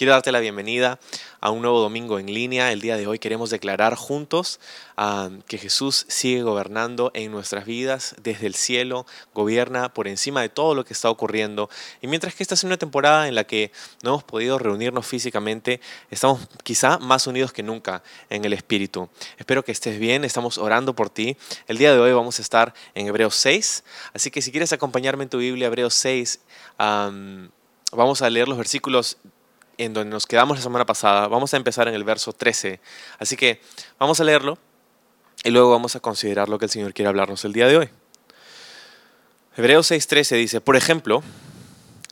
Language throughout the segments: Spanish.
Quiero darte la bienvenida a un nuevo domingo en línea. El día de hoy queremos declarar juntos ah, que Jesús sigue gobernando en nuestras vidas desde el cielo, gobierna por encima de todo lo que está ocurriendo. Y mientras que esta es una temporada en la que no hemos podido reunirnos físicamente, estamos quizá más unidos que nunca en el Espíritu. Espero que estés bien, estamos orando por ti. El día de hoy vamos a estar en Hebreos 6, así que si quieres acompañarme en tu Biblia, Hebreos 6, vamos a leer los versículos en donde nos quedamos la semana pasada. Vamos a empezar en el verso 13. Así que vamos a leerlo y luego vamos a considerar lo que el Señor quiere hablarnos el día de hoy. Hebreos 6:13 dice, por ejemplo,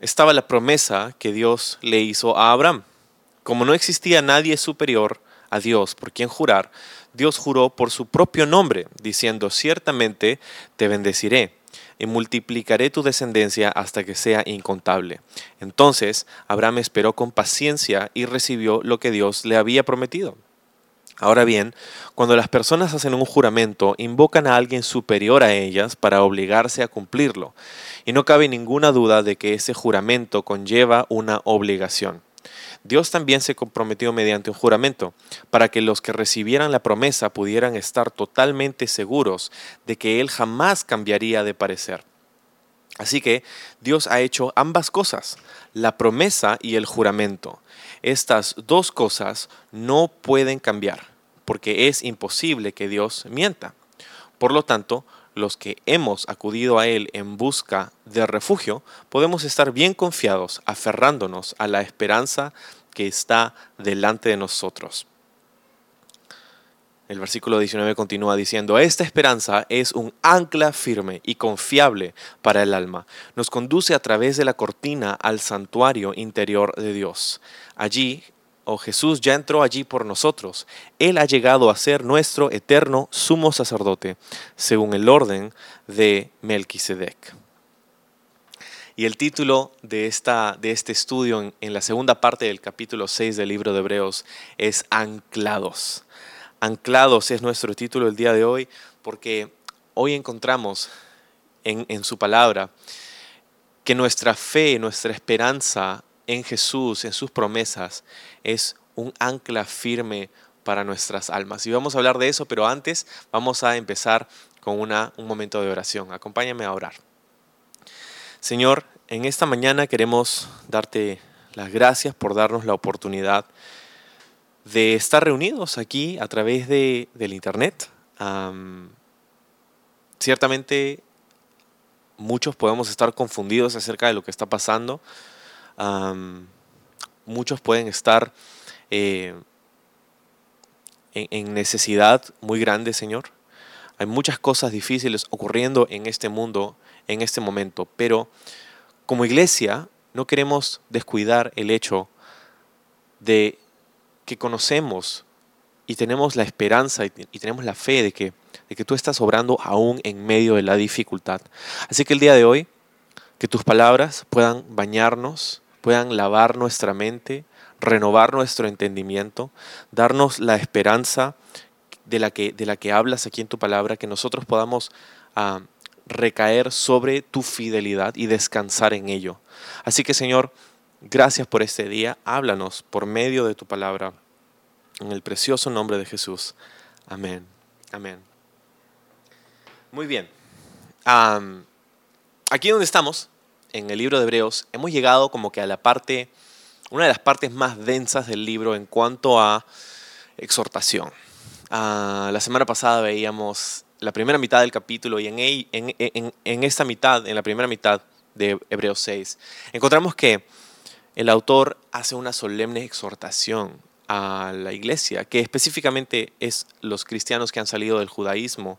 estaba la promesa que Dios le hizo a Abraham. Como no existía nadie superior a Dios por quien jurar, Dios juró por su propio nombre, diciendo, ciertamente te bendeciré y multiplicaré tu descendencia hasta que sea incontable. Entonces Abraham esperó con paciencia y recibió lo que Dios le había prometido. Ahora bien, cuando las personas hacen un juramento, invocan a alguien superior a ellas para obligarse a cumplirlo, y no cabe ninguna duda de que ese juramento conlleva una obligación. Dios también se comprometió mediante un juramento, para que los que recibieran la promesa pudieran estar totalmente seguros de que Él jamás cambiaría de parecer. Así que Dios ha hecho ambas cosas, la promesa y el juramento. Estas dos cosas no pueden cambiar, porque es imposible que Dios mienta. Por lo tanto, los que hemos acudido a Él en busca de refugio, podemos estar bien confiados, aferrándonos a la esperanza que está delante de nosotros. El versículo 19 continúa diciendo, esta esperanza es un ancla firme y confiable para el alma. Nos conduce a través de la cortina al santuario interior de Dios. Allí o Jesús ya entró allí por nosotros. Él ha llegado a ser nuestro eterno sumo sacerdote, según el orden de Melquisedec. Y el título de, esta, de este estudio en, en la segunda parte del capítulo 6 del libro de Hebreos es Anclados. Anclados es nuestro título el día de hoy porque hoy encontramos en, en su palabra que nuestra fe, nuestra esperanza en Jesús, en sus promesas, es un ancla firme para nuestras almas. Y vamos a hablar de eso, pero antes vamos a empezar con una, un momento de oración. Acompáñame a orar. Señor, en esta mañana queremos darte las gracias por darnos la oportunidad de estar reunidos aquí a través de, del Internet. ciertamente muchos podemos estar confundidos acerca de lo que está pasando muchos pueden estar eh, en, necesidad muy grande, Señor. Hay muchas cosas difíciles ocurriendo en este mundo en este momento, pero como iglesia no queremos descuidar el hecho de que conocemos y tenemos la esperanza y, tenemos la fe de que, de que tú estás obrando aún en medio de la dificultad. Así que el día de hoy, que tus palabras puedan bañarnos, puedan lavar nuestra mente, renovar nuestro entendimiento, darnos la esperanza de la que, de la que hablas aquí en tu palabra, que nosotros podamos ah, recaer sobre tu fidelidad y descansar en ello. Así que Señor, gracias por este día, háblanos por medio de tu palabra, en el precioso nombre de Jesús. Amén. Amén. Muy bien. aquí donde estamos, en el libro de Hebreos, hemos llegado como que a la parte, una de las partes más densas del libro en cuanto a exhortación. Ah, la semana pasada veíamos la primera mitad del capítulo y en, esta mitad, en la primera mitad de Hebreos 6, encontramos que el autor hace una solemne exhortación a la iglesia, que específicamente es los cristianos que han salido del judaísmo.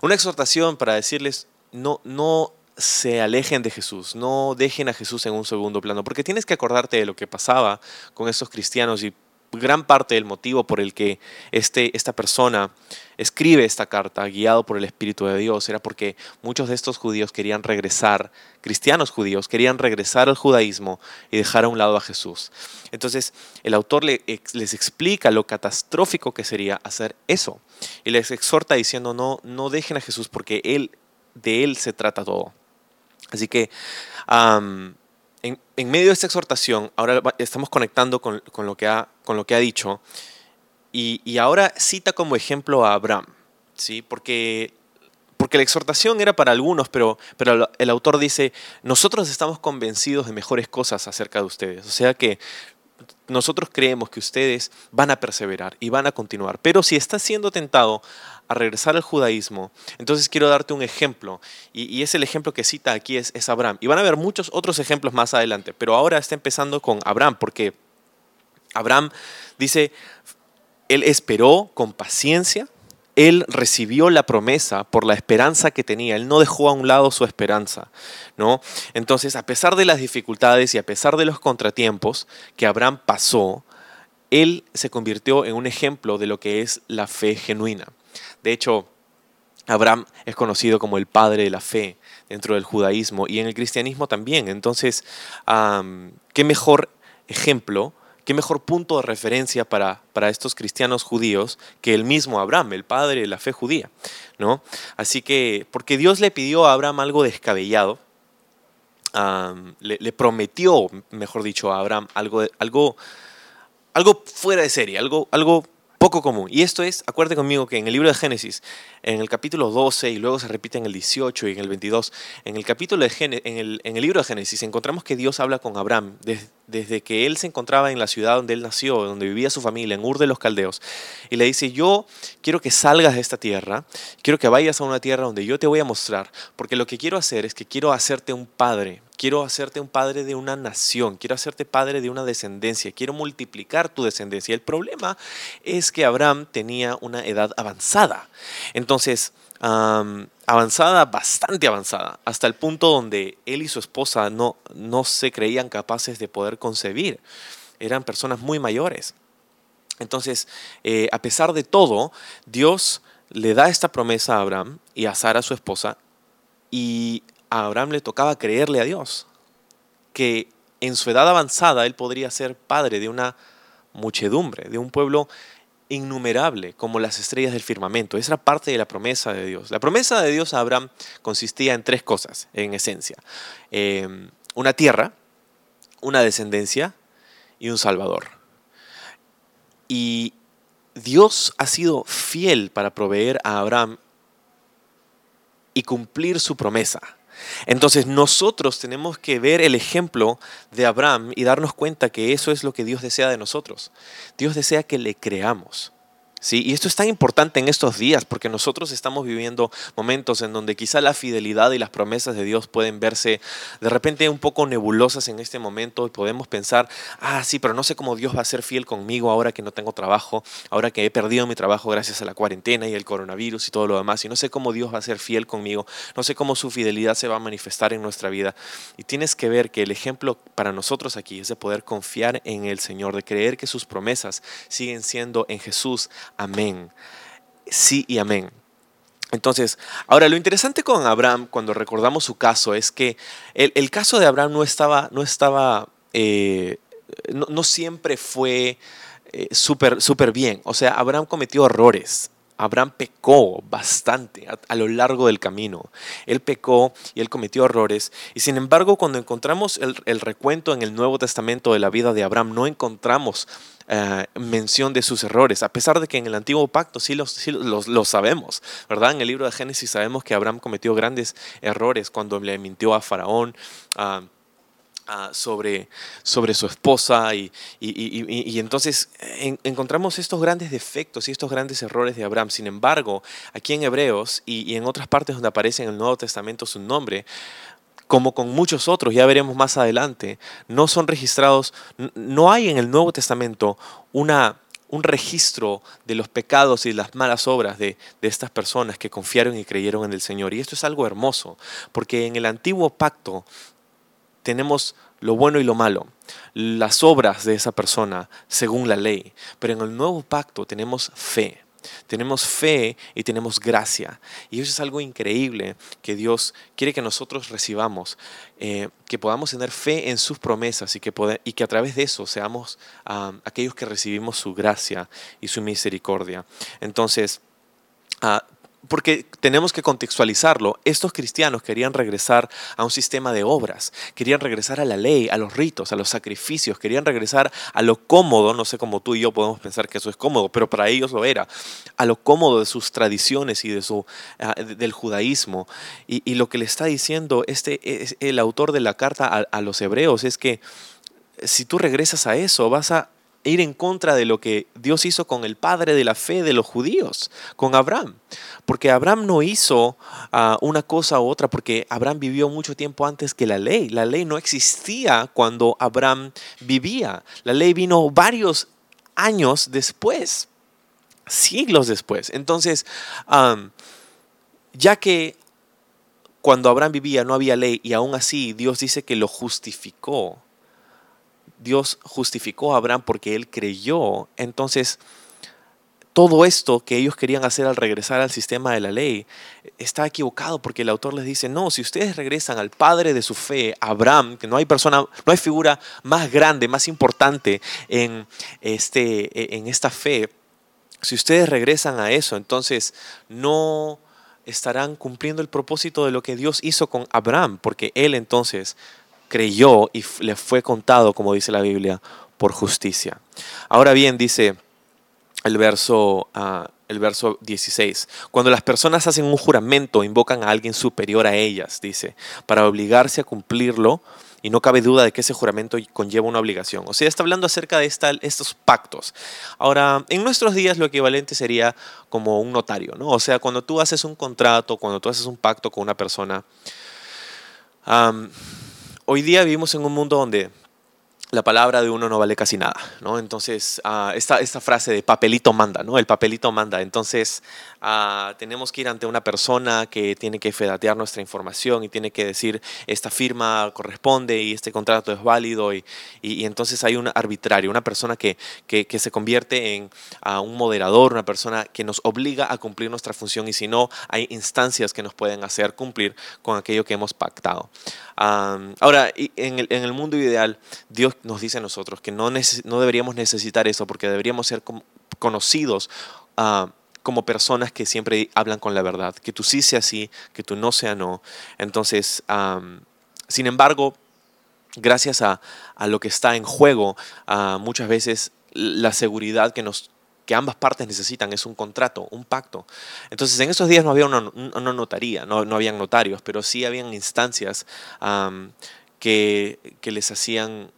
Una exhortación para decirles, no, no se alejen de Jesús, no dejen a Jesús en un segundo plano, porque tienes que acordarte de lo que pasaba con esos cristianos y gran parte del motivo por el que este, esta persona escribe esta carta, guiado por el Espíritu de Dios, era porque muchos de estos judíos querían regresar, cristianos judíos, querían regresar al judaísmo y dejar a un lado a Jesús. Entonces, el autor les explica lo catastrófico que sería hacer eso y les exhorta diciendo, no, no dejen a Jesús porque él, de Él se trata todo. Así que en, medio de esta exhortación, ahora estamos conectando con, lo, que ha, con lo que ha dicho, y, ahora cita como ejemplo a Abraham, ¿sí? porque, porque la exhortación era para algunos, pero, pero el autor dice, nosotros estamos convencidos de mejores cosas acerca de ustedes, o sea que nosotros creemos que ustedes van a perseverar y van a continuar, pero si estás siendo tentado a regresar al judaísmo, entonces quiero darte un ejemplo, y, es el ejemplo que cita aquí es, es, Abraham. Y van a haber muchos otros ejemplos más adelante, pero ahora está empezando con Abraham, porque Abraham dice, él esperó con paciencia, él recibió la promesa por la esperanza que tenía, él no dejó a un lado su esperanza, ¿no? Entonces, a pesar de las dificultades y a pesar de los contratiempos que Abraham pasó, él se convirtió en un ejemplo de lo que es la fe genuina. De hecho, Abraham es conocido como el padre de la fe dentro del judaísmo y en el cristianismo también. Entonces, ¿qué mejor ejemplo, qué mejor punto de referencia para, para, estos cristianos judíos que el mismo Abraham, el padre de la fe judía? ¿no? Así que, porque Dios le pidió a Abraham algo descabellado, le, prometió, mejor dicho, a Abraham algo, algo, algo fuera de serie, algo, algo poco común. Y esto es, acuérdate conmigo que en el libro de Génesis, en el capítulo 12 y luego se repite en el 18 y en el 22, en el capítulo de en, el, en el libro de Génesis encontramos que Dios habla con Abraham desde que él se encontraba en la ciudad donde él nació, donde vivía su familia, en Ur de los Caldeos, y le dice, yo quiero que salgas de esta tierra, quiero que vayas a una tierra donde yo te voy a mostrar, porque lo que quiero hacer es que quiero hacerte un padre, quiero hacerte un padre de una nación, quiero hacerte padre de una descendencia, quiero multiplicar tu descendencia. El problema es que Abraham tenía una edad avanzada. Entonces, avanzada, bastante avanzada, hasta el punto donde él y su esposa no, no se creían capaces de poder concebir. Eran personas muy mayores. Entonces, eh, a pesar de todo, Dios le da esta promesa a Abraham y a Sara, su esposa, y a Abraham le tocaba creerle a Dios, que en su edad avanzada él podría ser padre de una muchedumbre, de un pueblo innumerable como las estrellas del firmamento. Esa era parte de la promesa de Dios. La promesa de Dios a Abraham consistía en tres cosas, en esencia. Em, una tierra, una descendencia y un salvador. Y Dios ha sido fiel para proveer a Abraham y cumplir su promesa. Entonces nosotros tenemos que ver el ejemplo de Abraham y darnos cuenta que eso es lo que Dios desea de nosotros. Dios desea que le creamos. Y esto es tan importante en estos días porque nosotros estamos viviendo momentos en donde quizá la fidelidad y las promesas de Dios pueden verse de repente un poco nebulosas en este momento y podemos pensar, ah, sí, pero no sé cómo Dios va a ser fiel conmigo ahora que no tengo trabajo, ahora que he perdido mi trabajo gracias a la cuarentena y el coronavirus y todo lo demás, y no sé cómo Dios va a ser fiel conmigo, no sé cómo su fidelidad se va a manifestar en nuestra vida. Y tienes que ver que el ejemplo para nosotros aquí es de poder confiar en el Señor, de creer que sus promesas siguen siendo en Jesús Amén. Sí y amén. Entonces, ahora lo interesante con Abraham, cuando recordamos su caso, es que el, caso de Abraham no estaba, no estaba, eh, no, siempre fue eh, súper bien. O sea, Abraham cometió errores. Abraham pecó bastante a, lo largo del camino. Él pecó y él cometió errores. Y sin embargo, cuando encontramos el, el recuento en el Nuevo Testamento de la vida de Abraham, no encontramos eh, mención de sus errores, a pesar de que en el antiguo pacto sí los, sabemos, ¿verdad? En el libro de Génesis sabemos que Abraham cometió grandes errores cuando le mintió a Faraón. Ah, ah, sobre, sobre su esposa y, y, entonces encontramos estos grandes defectos y estos grandes errores de Abraham. Sin embargo, aquí en Hebreos y, en otras partes donde aparece en el Nuevo Testamento su nombre, como con muchos otros, ya veremos más adelante, no son registrados, no hay en el Nuevo Testamento una, un registro de los pecados y las malas obras de, de, estas personas que confiaron y creyeron en el Señor. Y esto es algo hermoso, porque en el antiguo pacto tenemos lo bueno y lo malo, las obras de esa persona según la ley, pero en el nuevo pacto tenemos fe. Tenemos fe y tenemos gracia. Y eso es algo increíble que Dios quiere que nosotros recibamos, eh, que podamos tener fe en sus promesas y que, y que a través de eso seamos ah, aquellos que recibimos su gracia y su misericordia. Entonces, uh, porque tenemos que contextualizarlo. Estos cristianos querían regresar a un sistema de obras, querían regresar a la ley, a los ritos, a los sacrificios, querían regresar a lo cómodo, no sé cómo tú y yo podemos pensar que eso es cómodo, pero para ellos lo era, a lo cómodo de sus tradiciones y de su, ah, del judaísmo. Y, lo que le está diciendo este, es el autor de la carta a los hebreos es que si tú regresas a eso, vas a ir en contra de lo que Dios hizo con el padre de la fe de los judíos, con Abraham. Porque Abraham no hizo ah, una cosa u otra, porque Abraham vivió mucho tiempo antes que la ley. La ley no existía cuando Abraham vivía. La ley vino varios años después, siglos después. Entonces, ya que cuando Abraham vivía no había ley y aún así Dios dice que lo justificó Dios justificó a Abraham porque él creyó. Entonces, todo esto que ellos querían hacer al regresar al sistema de la ley está equivocado porque el autor les dice, no, si ustedes regresan al padre de su fe, Abraham, que no hay persona, no hay figura más grande, más importante en, este, en esta fe, si ustedes regresan a eso, entonces no estarán cumpliendo el propósito de lo que Dios hizo con Abraham, porque él entonces creyó y le fue contado, como dice la Biblia, por justicia. Ahora bien, dice el verso, ah, el verso 16, cuando las personas hacen un juramento, invocan a alguien superior a ellas, dice, para obligarse a cumplirlo, y no cabe duda de que ese juramento conlleva una obligación. O sea, está hablando acerca de estos pactos. Ahora, en nuestros días lo equivalente sería como un notario, ¿no? O sea, cuando tú haces un contrato, cuando tú haces un pacto con una persona, hoy día vivimos en un mundo donde la palabra de uno no vale casi nada, ¿no? Entonces, uh, esta, esta, frase de papelito manda, ¿no? El papelito manda. Entonces, uh, tenemos que ir ante una persona que tiene que fedatear nuestra información y tiene que decir, esta firma corresponde y este contrato es válido y, y, entonces hay un arbitrario, una persona que, que, que se convierte en uh, un moderador, una persona que nos obliga a cumplir nuestra función y si no, hay instancias que nos pueden hacer cumplir con aquello que hemos pactado. ahora, en el, en el mundo ideal, Dios nos dice a nosotros que no, no deberíamos necesitar eso porque deberíamos ser conocidos ah, como personas que siempre hablan con la verdad, que tú sí sea sí, que tú no sea no. Entonces, sin embargo, gracias a, lo que está en juego, uh, muchas veces la seguridad que nos que ambas partes necesitan es un contrato, un pacto. Entonces, en esos días no había una, notaría, no, no habían notarios, pero sí habían instancias que, que les hacían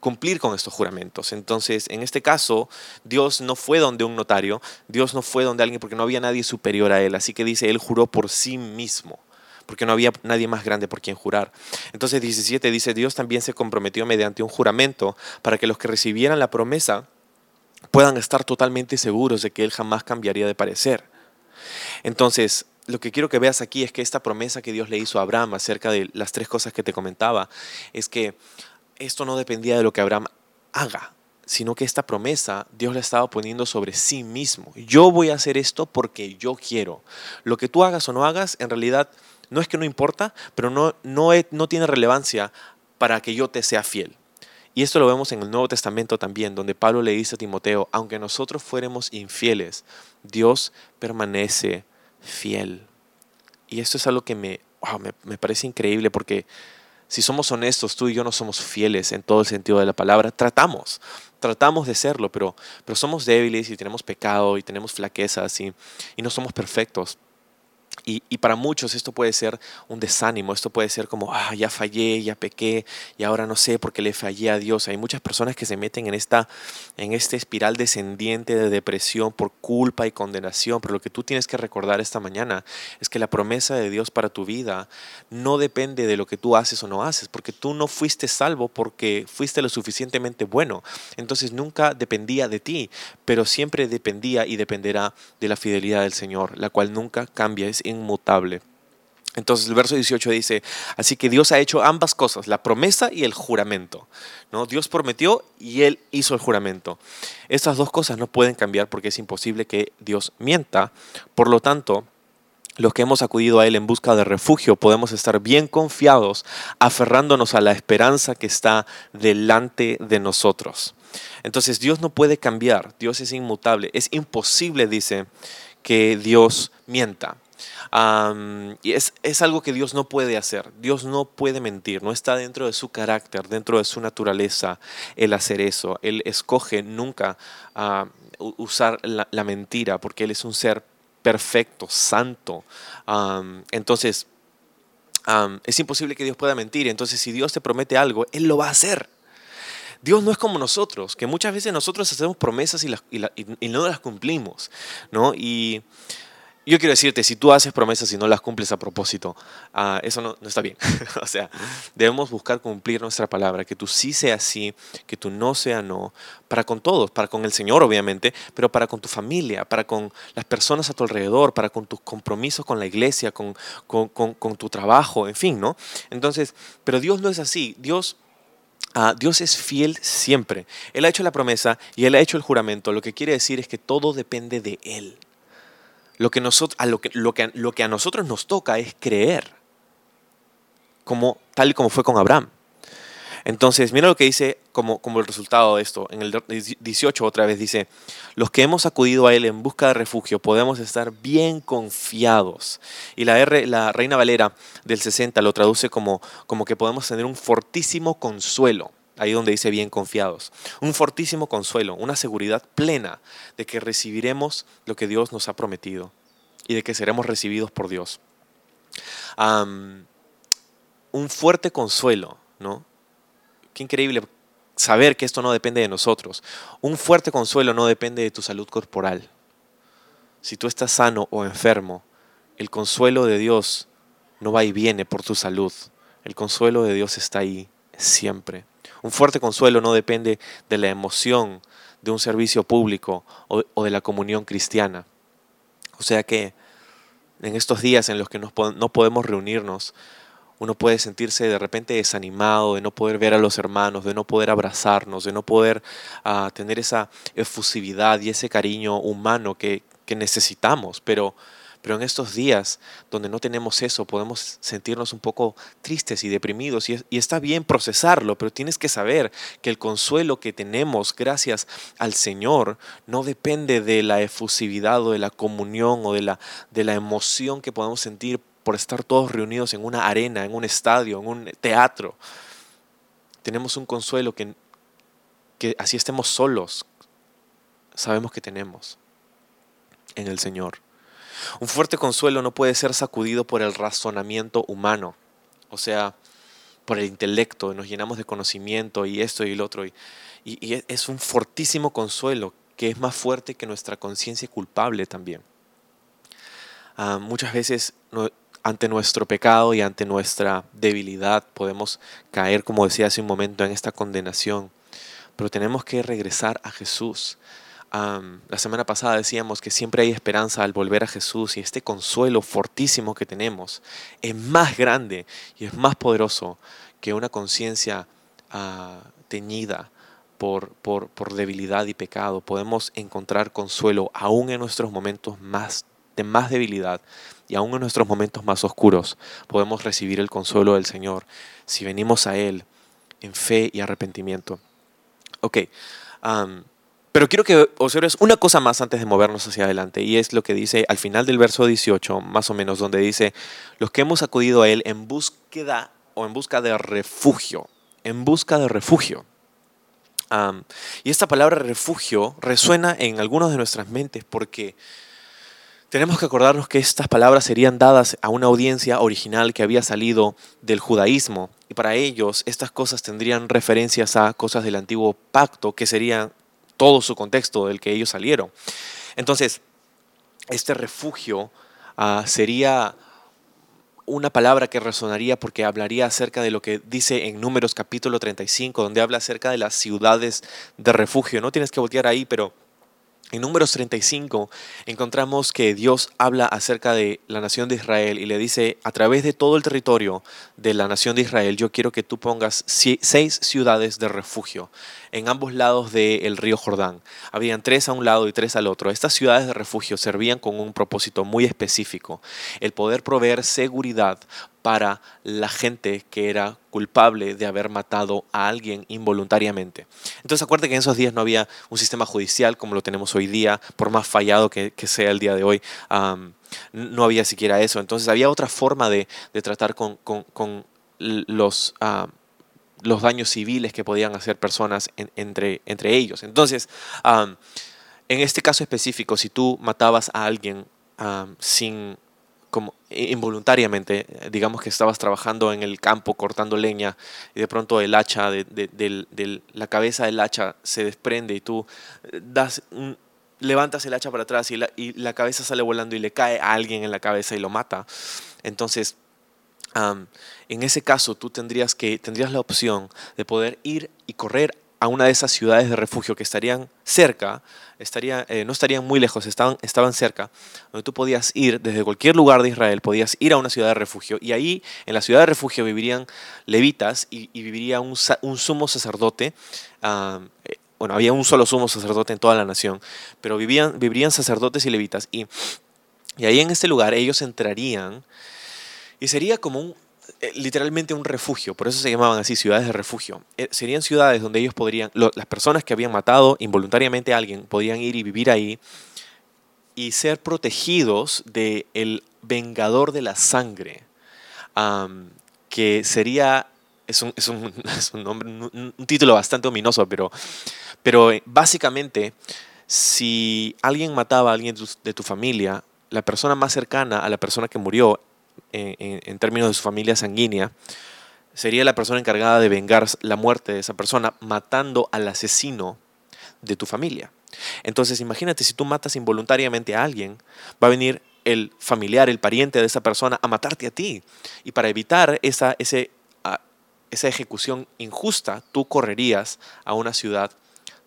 cumplir con estos juramentos. Entonces, en este caso, Dios no fue donde un notario, Dios no fue donde alguien porque no había nadie superior a él. Así que dice, él juró por sí mismo, porque no había nadie más grande por quien jurar. Entonces, 17 dice, Dios también se comprometió mediante un juramento para que los que recibieran la promesa puedan estar totalmente seguros de que él jamás cambiaría de parecer. Entonces, lo que quiero que veas aquí es que esta promesa que Dios le hizo a Abraham acerca de las tres cosas que te comentaba, es que esto no dependía de lo que Abraham haga, sino que esta promesa Dios la estaba poniendo sobre sí mismo. Yo voy a hacer esto porque yo quiero. Lo que tú hagas o no hagas, en realidad no es que no importa, pero no, no, no tiene relevancia para que yo te sea fiel. Y esto lo vemos en el Nuevo Testamento también, donde Pablo le dice a Timoteo, aunque nosotros fuéramos infieles, Dios permanece fiel. Y esto es algo que me, me, me parece increíble porque si somos honestos, tú y yo no somos fieles en todo el sentido de la palabra. Tratamos, tratamos de serlo, pero, pero somos débiles y tenemos pecado y tenemos flaquezas y, y no somos perfectos. Y, para muchos esto puede ser un desánimo, esto puede ser como, ah, ya fallé, ya pequé y ahora no sé por qué le fallé a Dios. Hay muchas personas que se meten en esta, en esta espiral descendiente de depresión por culpa y condenación, pero lo que tú tienes que recordar esta mañana es que la promesa de Dios para tu vida no depende de lo que tú haces o no haces, porque tú no fuiste salvo porque fuiste lo suficientemente bueno. Entonces nunca dependía de ti, pero siempre dependía y dependerá de la fidelidad del Señor, la cual nunca cambia, es inmutable. Entonces el verso 18 dice, así que Dios ha hecho ambas cosas, la promesa y el juramento. ¿no? Dios prometió y Él hizo el juramento. Estas dos cosas no pueden cambiar porque es imposible que Dios mienta. Por lo tanto, los que hemos acudido a Él en busca de refugio podemos estar bien confiados, aferrándonos a la esperanza que está delante de nosotros. Entonces Dios no puede cambiar, Dios es inmutable, es imposible, dice, que Dios mienta y es, es, algo que Dios no puede hacer. Dios no puede mentir. No está dentro de su carácter, dentro de su naturaleza el hacer eso. Él escoge nunca usar la, mentira porque Él es un ser perfecto, santo. entonces, es imposible que Dios pueda mentir. Entonces, si Dios te promete algo, Él lo va a hacer. Dios no es como nosotros, que muchas veces nosotros hacemos promesas y, y no las cumplimos, ¿no? Y yo quiero decirte, si tú haces promesas y no las cumples a propósito, ah, eso no, está bien. o sea, debemos buscar cumplir nuestra palabra, que tú sí sea sí, que tú no sea no, para con todos, para con el Señor obviamente, pero para con tu familia, para con las personas a tu alrededor, para con tus compromisos con la iglesia, con, con, tu trabajo, en fin, ¿no? Entonces, pero Dios no es así. Dios... Ah, Dios es fiel siempre. Él ha hecho la promesa y Él ha hecho el juramento. Lo que quiere decir es que todo depende de Él. Lo que, a nosotros nos toca es creer, como, tal y como fue con Abraham. Entonces, mira lo que dice como, como el resultado de esto. En el 18 otra vez dice, los que hemos acudido a Él en busca de refugio podemos estar bien confiados. Y la, la Reina Valera del 60 lo traduce como, como que podemos tener un fortísimo consuelo ahí donde dice bien confiados. Un fortísimo consuelo, una seguridad plena de que recibiremos lo que Dios nos ha prometido y de que seremos recibidos por Dios. un fuerte consuelo, ¿no? Qué increíble saber que esto no depende de nosotros. Un fuerte consuelo no depende de tu salud corporal. Si tú estás sano o enfermo, el consuelo de Dios no va y viene por tu salud. El consuelo de Dios está ahí siempre. Un fuerte consuelo no depende de la emoción de un servicio público o, de la comunión cristiana. O sea que en estos días en los que no podemos reunirnos, uno puede sentirse de repente desanimado, de no poder ver a los hermanos, de no poder abrazarnos, de no poder ah, tener esa efusividad y ese cariño humano que, que necesitamos. Pero pero en estos días donde no tenemos eso, podemos sentirnos un poco tristes y deprimidos. Y, está bien procesarlo, pero tienes que saber que el consuelo que tenemos gracias al Señor no depende de la efusividad o de la comunión o de la, de la emoción que podemos sentir por estar todos reunidos en una arena, en un estadio, en un teatro. Tenemos un consuelo que, que así estemos solos, sabemos que tenemos en el Señor. Un fuerte consuelo no puede ser sacudido por el razonamiento humano, o sea, por el intelecto, nos llenamos de conocimiento y esto y el otro, y, es un fortísimo consuelo que es más fuerte que nuestra conciencia culpable también. Ah, muchas veces ante nuestro pecado y ante nuestra debilidad podemos caer, como decía hace un momento, en esta condenación, pero tenemos que regresar a Jesús la semana pasada decíamos que siempre hay esperanza al volver a Jesús y este consuelo fortísimo que tenemos es más grande y es más poderoso que una conciencia ah, teñida por, por, por, debilidad y pecado. Podemos encontrar consuelo aún en nuestros momentos más, de más debilidad y aún en nuestros momentos más oscuros. Podemos recibir el consuelo del Señor si venimos a Él en fe y arrepentimiento. Ok. Pero quiero que observes una cosa más antes de movernos hacia adelante, y es lo que dice al final del verso 18, más o menos, donde dice, los que hemos acudido a Él en búsqueda o en busca de refugio, en busca de refugio. y esta palabra refugio resuena en algunas de nuestras mentes porque tenemos que acordarnos que estas palabras serían dadas a una audiencia original que había salido del judaísmo y para ellos estas cosas tendrían referencias a cosas del antiguo pacto que serían todo su contexto del que ellos salieron. Entonces, este refugio ah, sería una palabra que resonaría porque hablaría acerca de lo que dice en Números capítulo 35, donde habla acerca de las ciudades de refugio. No tienes que voltear ahí, pero En números 35 encontramos que Dios habla acerca de la nación de Israel y le dice, a través de todo el territorio de la nación de Israel, yo quiero que tú pongas seis ciudades de refugio en ambos lados del río Jordán. Habían tres a un lado y tres al otro. Estas ciudades de refugio servían con un propósito muy específico, el poder proveer seguridad para la gente que era culpable de haber matado a alguien involuntariamente. Entonces acuérdate que en esos días no había un sistema judicial como lo tenemos hoy día, por más fallado que, sea el día de hoy, no había siquiera eso. Entonces había otra forma de, tratar con, los, los daños civiles que podían hacer personas entre, entre ellos. Entonces, en este caso específico, si tú matabas a alguien sin como involuntariamente, digamos que estabas trabajando en el campo cortando leña y de pronto el hacha, de, la cabeza del hacha se desprende y tú eh, das levantas el hacha para atrás y la, y la, cabeza sale volando y le cae a alguien en la cabeza y lo mata. Entonces, en ese caso tú tendrías, que, tendrías la opción de poder ir y correr a una de esas ciudades de refugio que estarían cerca, estaría, eh, no estarían muy lejos, estaban, estaban cerca, donde tú podías ir desde cualquier lugar de Israel, podías ir a una ciudad de refugio y ahí en la ciudad de refugio vivirían levitas y, viviría un, sumo sacerdote. Eh, bueno, había un solo sumo sacerdote en toda la nación, pero vivían, vivirían sacerdotes y levitas y, y ahí en este lugar ellos entrarían y sería como un, eh, literalmente un refugio, por eso se llamaban así ciudades de refugio. Eh, serían ciudades donde ellos podrían, las personas que habían matado involuntariamente a alguien, podían ir y vivir ahí y ser protegidos del el vengador de la sangre, que sería, es un, es un, es un, nombre, un, título bastante ominoso, pero, pero eh, básicamente, si alguien mataba a alguien de tu familia, la persona más cercana a la persona que murió en, términos de su familia sanguínea, sería la persona encargada de vengar la muerte de esa persona matando al asesino de tu familia. Entonces imagínate, si tú matas involuntariamente a alguien, va a venir el familiar, el pariente de esa persona a matarte a ti. Y para evitar esa, ese, esa ejecución injusta, tú correrías a una ciudad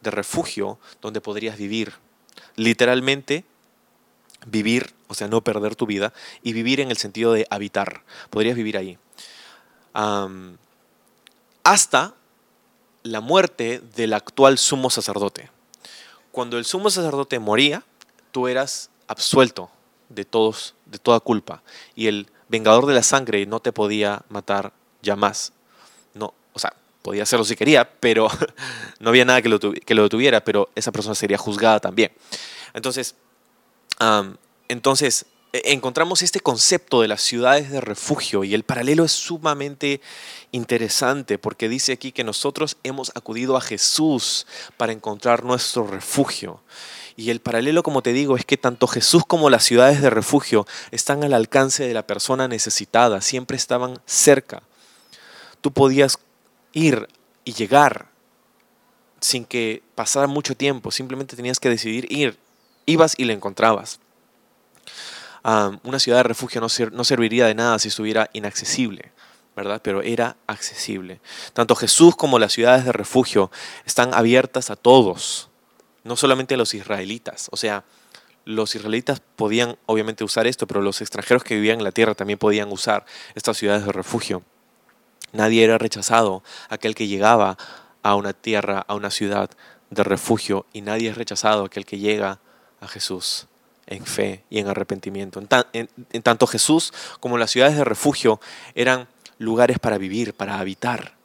de refugio donde podrías vivir. Literalmente vivir, o sea, no perder tu vida, y vivir en el sentido de habitar. Podrías vivir ahí. hasta la muerte del actual sumo sacerdote. Cuando el sumo sacerdote moría, tú eras absuelto de todos, de toda culpa, y el vengador de la sangre no te podía matar ya más. No, o sea, podía hacerlo si quería, pero no había nada que lo, que lo detuviera, pero esa persona sería juzgada también. Entonces, entonces, e, encontramos este concepto de las ciudades de refugio y el paralelo es sumamente interesante porque dice aquí que nosotros hemos acudido a Jesús para encontrar nuestro refugio. Y el paralelo, como te digo, es que tanto Jesús como las ciudades de refugio están al alcance de la persona necesitada, siempre estaban cerca. Tú podías ir y llegar sin que pasara mucho tiempo, simplemente tenías que decidir ir ibas y le encontrabas. una ciudad de refugio no, no serviría de nada si estuviera inaccesible, ¿verdad? Pero era accesible. Tanto Jesús como las ciudades de refugio están abiertas a todos, no solamente a los israelitas. O sea, los israelitas podían obviamente usar esto, pero los extranjeros que vivían en la tierra también podían usar estas ciudades de refugio. Nadie era rechazado, aquel que llegaba a una tierra, a una ciudad de refugio, y nadie es rechazado, aquel que llega a Jesús en fe y en arrepentimiento. En, tanto Jesús como las ciudades de refugio eran lugares para vivir, para habitar.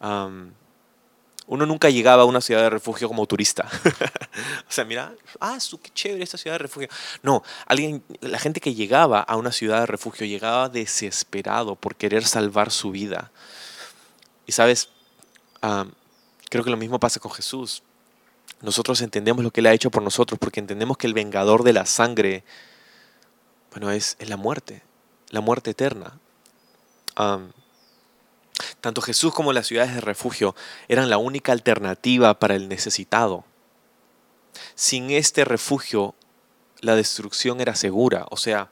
uno nunca llegaba a una ciudad de refugio como turista. o sea, mira, ah, qué chévere esta ciudad de refugio. No, alguien, la gente que llegaba a una ciudad de refugio llegaba desesperado por querer salvar su vida. Y sabes, creo que lo mismo pasa con Jesús nosotros entendemos lo que Él ha hecho por nosotros porque entendemos que el vengador de la sangre, bueno, es, la muerte, la muerte eterna. tanto Jesús como las ciudades de refugio eran la única alternativa para el necesitado. Sin este refugio, la destrucción era segura. O sea,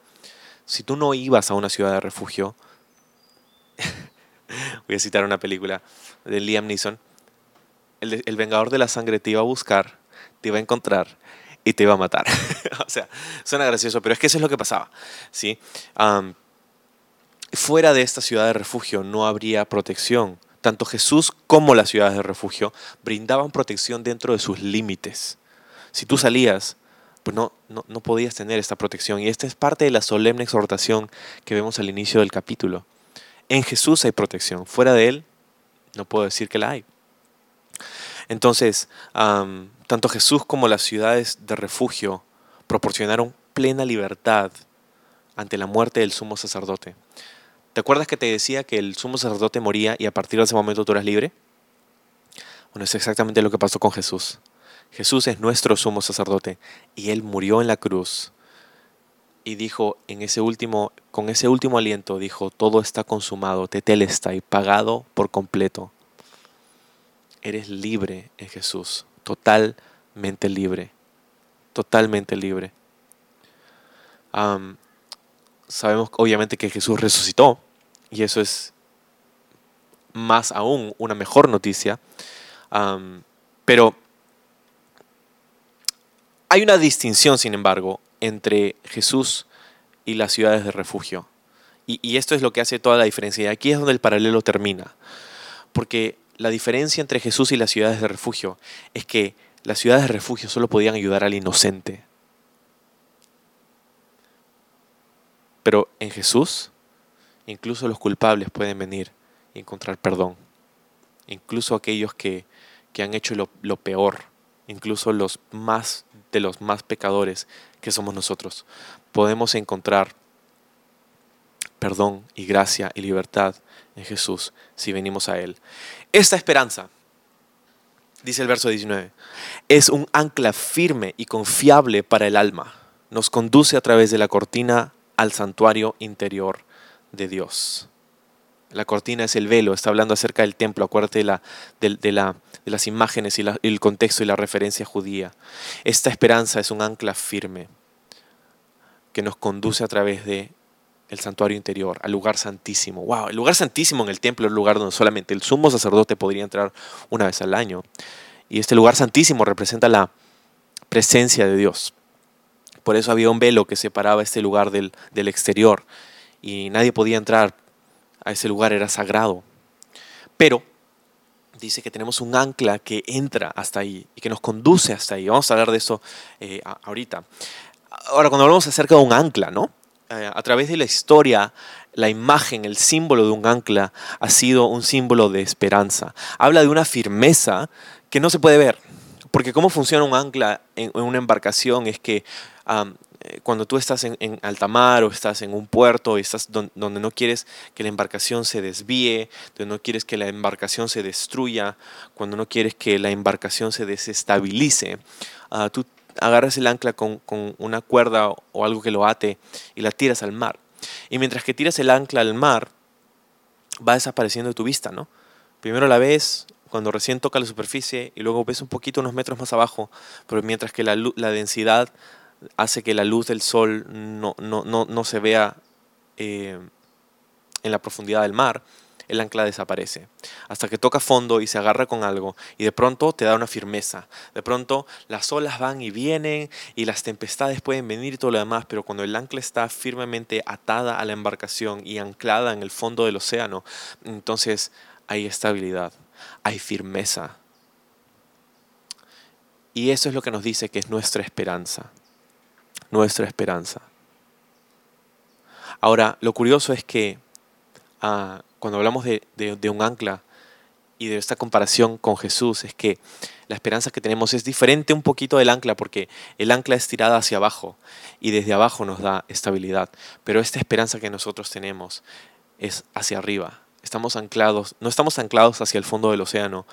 si tú no ibas a una ciudad de refugio, voy a citar una película de Liam Neeson, el, vengador de la sangre te iba a buscar, te iba a encontrar y te iba a matar. o sea, suena gracioso, pero es que eso es lo que pasaba. ¿sí? fuera de esta ciudad de refugio no habría protección. Tanto Jesús como las ciudades de refugio brindaban protección dentro de sus límites. Si tú salías, pues no, no, no podías tener esta protección. Y esta es parte de la solemne exhortación que vemos al inicio del capítulo. En Jesús hay protección. Fuera de Él, no puedo decir que la hay. Entonces, tanto Jesús como las ciudades de refugio proporcionaron plena libertad ante la muerte del sumo sacerdote. ¿Te acuerdas que te decía que el sumo sacerdote moría y a partir de ese momento tú eras libre? Bueno, es exactamente lo que pasó con Jesús. Jesús es nuestro sumo sacerdote y él murió en la cruz y dijo en ese último con ese último aliento dijo, todo está consumado, y pagado por completo eres libre en Jesús, totalmente libre, totalmente libre. sabemos obviamente que Jesús resucitó y eso es más aún una mejor noticia, pero hay una distinción, sin embargo, entre Jesús y las ciudades de refugio. Y, y, esto es lo que hace toda la diferencia. Y aquí es donde el paralelo termina. Porque la diferencia entre Jesús y las ciudades de refugio es que las ciudades de refugio solo podían ayudar al inocente. Pero en Jesús, incluso los culpables pueden venir y encontrar perdón. Incluso aquellos que, han hecho lo, lo peor, incluso los más de los más pecadores que somos nosotros, podemos encontrar perdón y gracia y libertad en Jesús si venimos a Él. Esta esperanza, dice el verso 19, es un ancla firme y confiable para el alma. Nos conduce a través de la cortina al santuario interior de Dios. La cortina es el velo, está hablando acerca del templo, acuérdate de, la, de, la, de las imágenes y el contexto y la referencia judía. Esta esperanza es un ancla firme que nos conduce a través de el santuario interior, al lugar santísimo. Wow, el lugar santísimo en el templo el lugar donde solamente el sumo sacerdote podría entrar una vez al año. Y este lugar santísimo representa la presencia de Dios. Por eso había un velo que separaba este lugar del, del exterior y nadie podía entrar a ese lugar, era sagrado. Pero dice que tenemos un ancla que entra hasta ahí y que nos conduce hasta ahí. Vamos a hablar de eso eh, ahorita. Ahora, cuando hablamos acerca de un ancla, ¿no? Eh, a través de la historia, la imagen, el símbolo de un ancla ha sido un símbolo de esperanza. Habla de una firmeza que no se puede ver. Porque cómo funciona un ancla en, una embarcación es que eh, cuando tú estás en, alta mar o estás en un puerto y estás donde no quieres que la embarcación se desvíe, donde no quieres que la embarcación se destruya, cuando no quieres que la embarcación se desestabilice, uh, tú agarras el ancla con, una cuerda o algo que lo ate y la tiras al mar. Y mientras que tiras el ancla al mar, va desapareciendo de tu vista, ¿no? Primero la ves cuando recién toca la superficie y luego ves un poquito unos metros más abajo, pero mientras que la, la densidad hace que la luz del sol no, no, no, se vea eh, en la profundidad del mar, el ancla desaparece. Hasta que toca fondo y se agarra con algo y de pronto te da una firmeza. De pronto las olas van y vienen y las tempestades pueden venir y todo lo demás, pero cuando el ancla está firmemente atada a la embarcación y anclada en el fondo del océano, entonces hay estabilidad, hay firmeza. Y eso es lo que nos dice que es nuestra esperanza. Nuestra esperanza. Ahora, lo curioso es que ah, cuando hablamos de, un ancla y de esta comparación con Jesús, es que la esperanza que tenemos es diferente un poquito del ancla porque el ancla es tirada hacia abajo y desde abajo nos da estabilidad. Pero esta esperanza que nosotros tenemos es hacia arriba. Estamos anclados, no estamos anclados hacia el fondo del océano,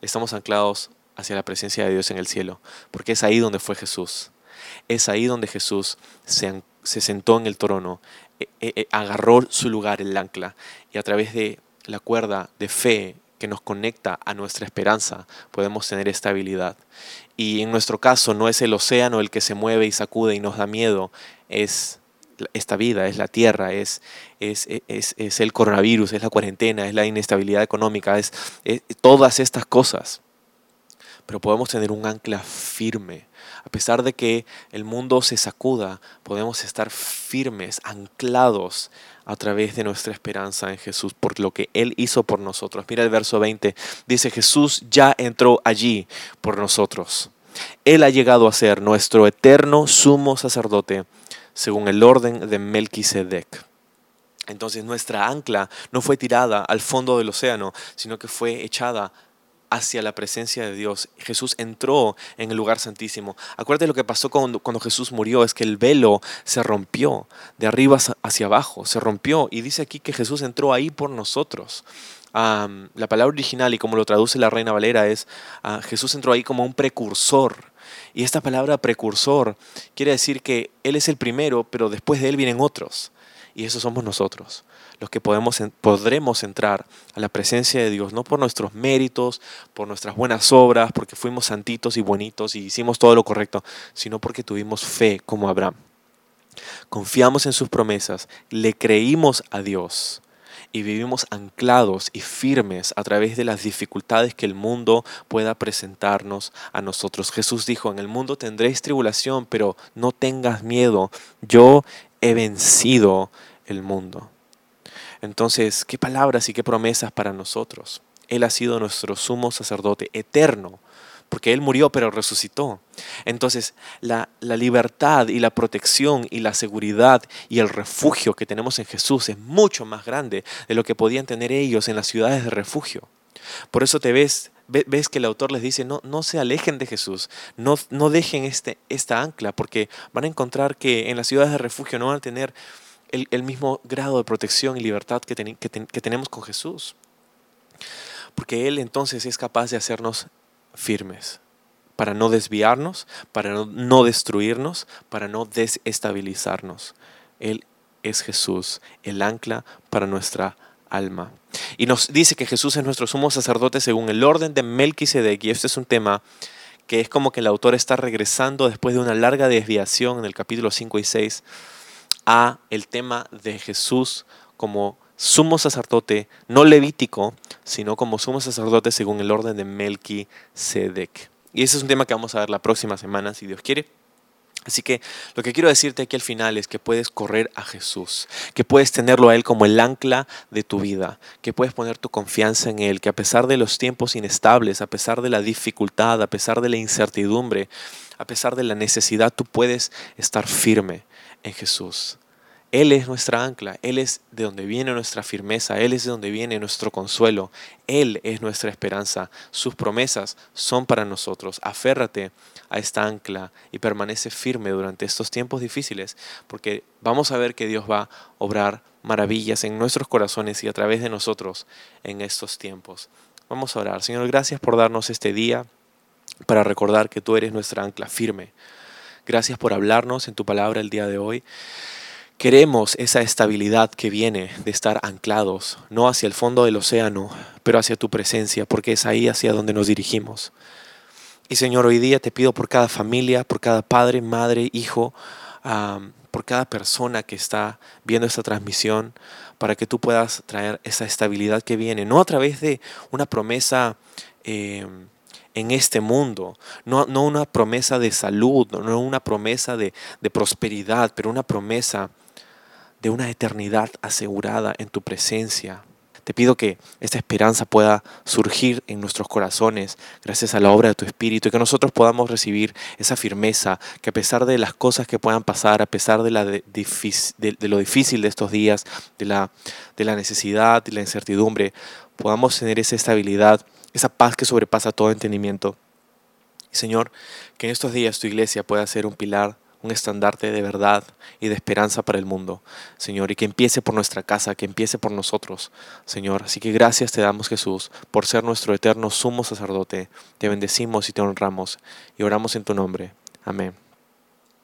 estamos anclados hacia la presencia de Dios en el cielo, porque es ahí donde fue Jesús. Es ahí donde Jesús se, se sentó en el trono, e, e, e, agarró su lugar el ancla y a través de la cuerda de fe que nos conecta a nuestra esperanza podemos tener estabilidad. Y en nuestro caso no es el océano el que se mueve y sacude y nos da miedo, es esta vida, es la tierra, es, es, es, el coronavirus, es la cuarentena, es la inestabilidad económica, es, todas estas cosas. pero podemos tener un ancla firme. A pesar de que el mundo se sacuda, podemos estar firmes, anclados a través de nuestra esperanza en Jesús, por lo que Él hizo por nosotros. Mira el verso 20, dice Jesús ya entró allí por nosotros. Él ha llegado a ser nuestro eterno sumo sacerdote, según el orden de Melquisedec. Entonces nuestra ancla no fue tirada al fondo del océano, sino que fue echada hacia la presencia de Dios. Jesús entró en el lugar santísimo. Acuérdate lo que pasó cuando, cuando, Jesús murió, es que el velo se rompió de arriba hacia abajo, se rompió. Y dice aquí que Jesús entró ahí por nosotros. la palabra original y como lo traduce la Reina Valera es, ah, Jesús entró ahí como un precursor. Y esta palabra precursor quiere decir que Él es el primero, pero después de Él vienen otros. Y esos somos nosotros los que podemos, podremos entrar a la presencia de Dios, no por nuestros méritos, por nuestras buenas obras, porque fuimos santitos y bonitos y hicimos todo lo correcto, sino porque tuvimos fe como Abraham. Confiamos en sus promesas, le creímos a Dios y vivimos anclados y firmes a través de las dificultades que el mundo pueda presentarnos a nosotros. Jesús dijo, en el mundo tendréis tribulación, pero no tengas miedo, yo he vencido el mundo. Entonces, qué palabras y qué promesas para nosotros. Él ha sido nuestro sumo sacerdote eterno, porque Él murió pero resucitó. Entonces, la, libertad y la protección y la seguridad y el refugio que tenemos en Jesús es mucho más grande de lo que podían tener ellos en las ciudades de refugio. Por eso te ves, ves que el autor les dice, no, no se alejen de Jesús, no, no dejen este, esta ancla, porque van a encontrar que en las ciudades de refugio no van a tener el, mismo grado de protección y libertad que, tenemos con Jesús. Porque Él entonces es capaz de hacernos firmes, para no desviarnos, para no, no, destruirnos, para no desestabilizarnos. Él es Jesús, el ancla para nuestra alma. Y nos dice que Jesús es nuestro sumo sacerdote según el orden de Melquisedec. Y este es un tema que es como que el autor está regresando después de una larga desviación en el capítulo 5 y 6 a el tema de Jesús como sumo sacerdote, no levítico, sino como sumo sacerdote según el orden de Melquisedec. Y ese es un tema que vamos a ver la próxima semana, si Dios quiere. Así que lo que quiero decirte aquí al final es que puedes correr a Jesús, que puedes tenerlo a Él como el ancla de tu vida, que puedes poner tu confianza en Él, que a pesar de los tiempos inestables, a pesar de la dificultad, a pesar de la incertidumbre, a pesar de la necesidad, tú puedes estar firme en Jesús. Él es nuestra ancla, Él es de donde viene nuestra firmeza, Él es de donde viene nuestro consuelo, Él es nuestra esperanza, sus promesas son para nosotros. Aférrate a esta ancla y permanece firme durante estos tiempos difíciles, porque vamos a ver que Dios va a obrar maravillas en nuestros corazones y a través de nosotros en estos tiempos. Vamos a orar. Señor, gracias por darnos este día para recordar que tú eres nuestra ancla firme. Gracias por hablarnos en tu palabra el día de hoy. Queremos esa estabilidad que viene de estar anclados, no hacia el fondo del océano, pero hacia tu presencia, porque es ahí hacia donde nos dirigimos. Y Señor, hoy día te pido por cada familia, por cada padre, madre, hijo, por cada persona que está viendo esta transmisión, para que tú puedas traer esa estabilidad que viene, no a través de una promesa. Eh, en este mundo. No, no una promesa de salud, no una promesa de, de prosperidad, pero una promesa de una eternidad asegurada en tu presencia. Te pido que esta esperanza pueda surgir en nuestros corazones gracias a la obra de tu Espíritu y que nosotros podamos recibir esa firmeza, que a pesar de las cosas que puedan pasar, a pesar de, lo difícil de estos días, de la, de la necesidad y la incertidumbre, podamos tener esa estabilidad esa paz que sobrepasa todo entendimiento. Señor, que en estos días tu iglesia pueda ser un pilar, un estandarte de verdad y de esperanza para el mundo, Señor, y que empiece por nuestra casa, que empiece por nosotros, Señor. Así que gracias te damos, Jesús, por ser nuestro eterno sumo sacerdote. Te bendecimos y te honramos y oramos en tu nombre. Amén.